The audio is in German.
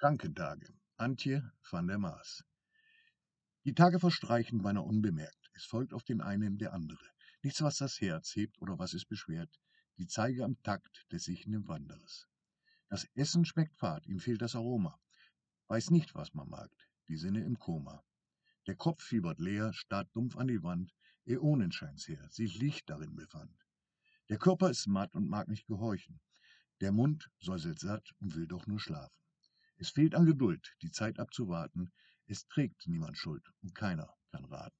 Krankentage. Antje van der Maas. Die Tage verstreichen beinahe unbemerkt. Es folgt auf den einen der andere. Nichts, was das Herz hebt oder was es beschwert. Die Zeige am Takt des sichenden Wanderers. Das Essen schmeckt fad, ihm fehlt das Aroma. Weiß nicht, was man mag, die Sinne im Koma. Der Kopf fiebert leer, starrt dumpf an die Wand, Äonen scheint's her, sich Licht darin befand. Der Körper ist matt und mag nicht gehorchen. Der Mund säuselt satt und will doch nur schlafen. Es fehlt an Geduld, die Zeit abzuwarten. Es trägt niemand Schuld und keiner kann raten.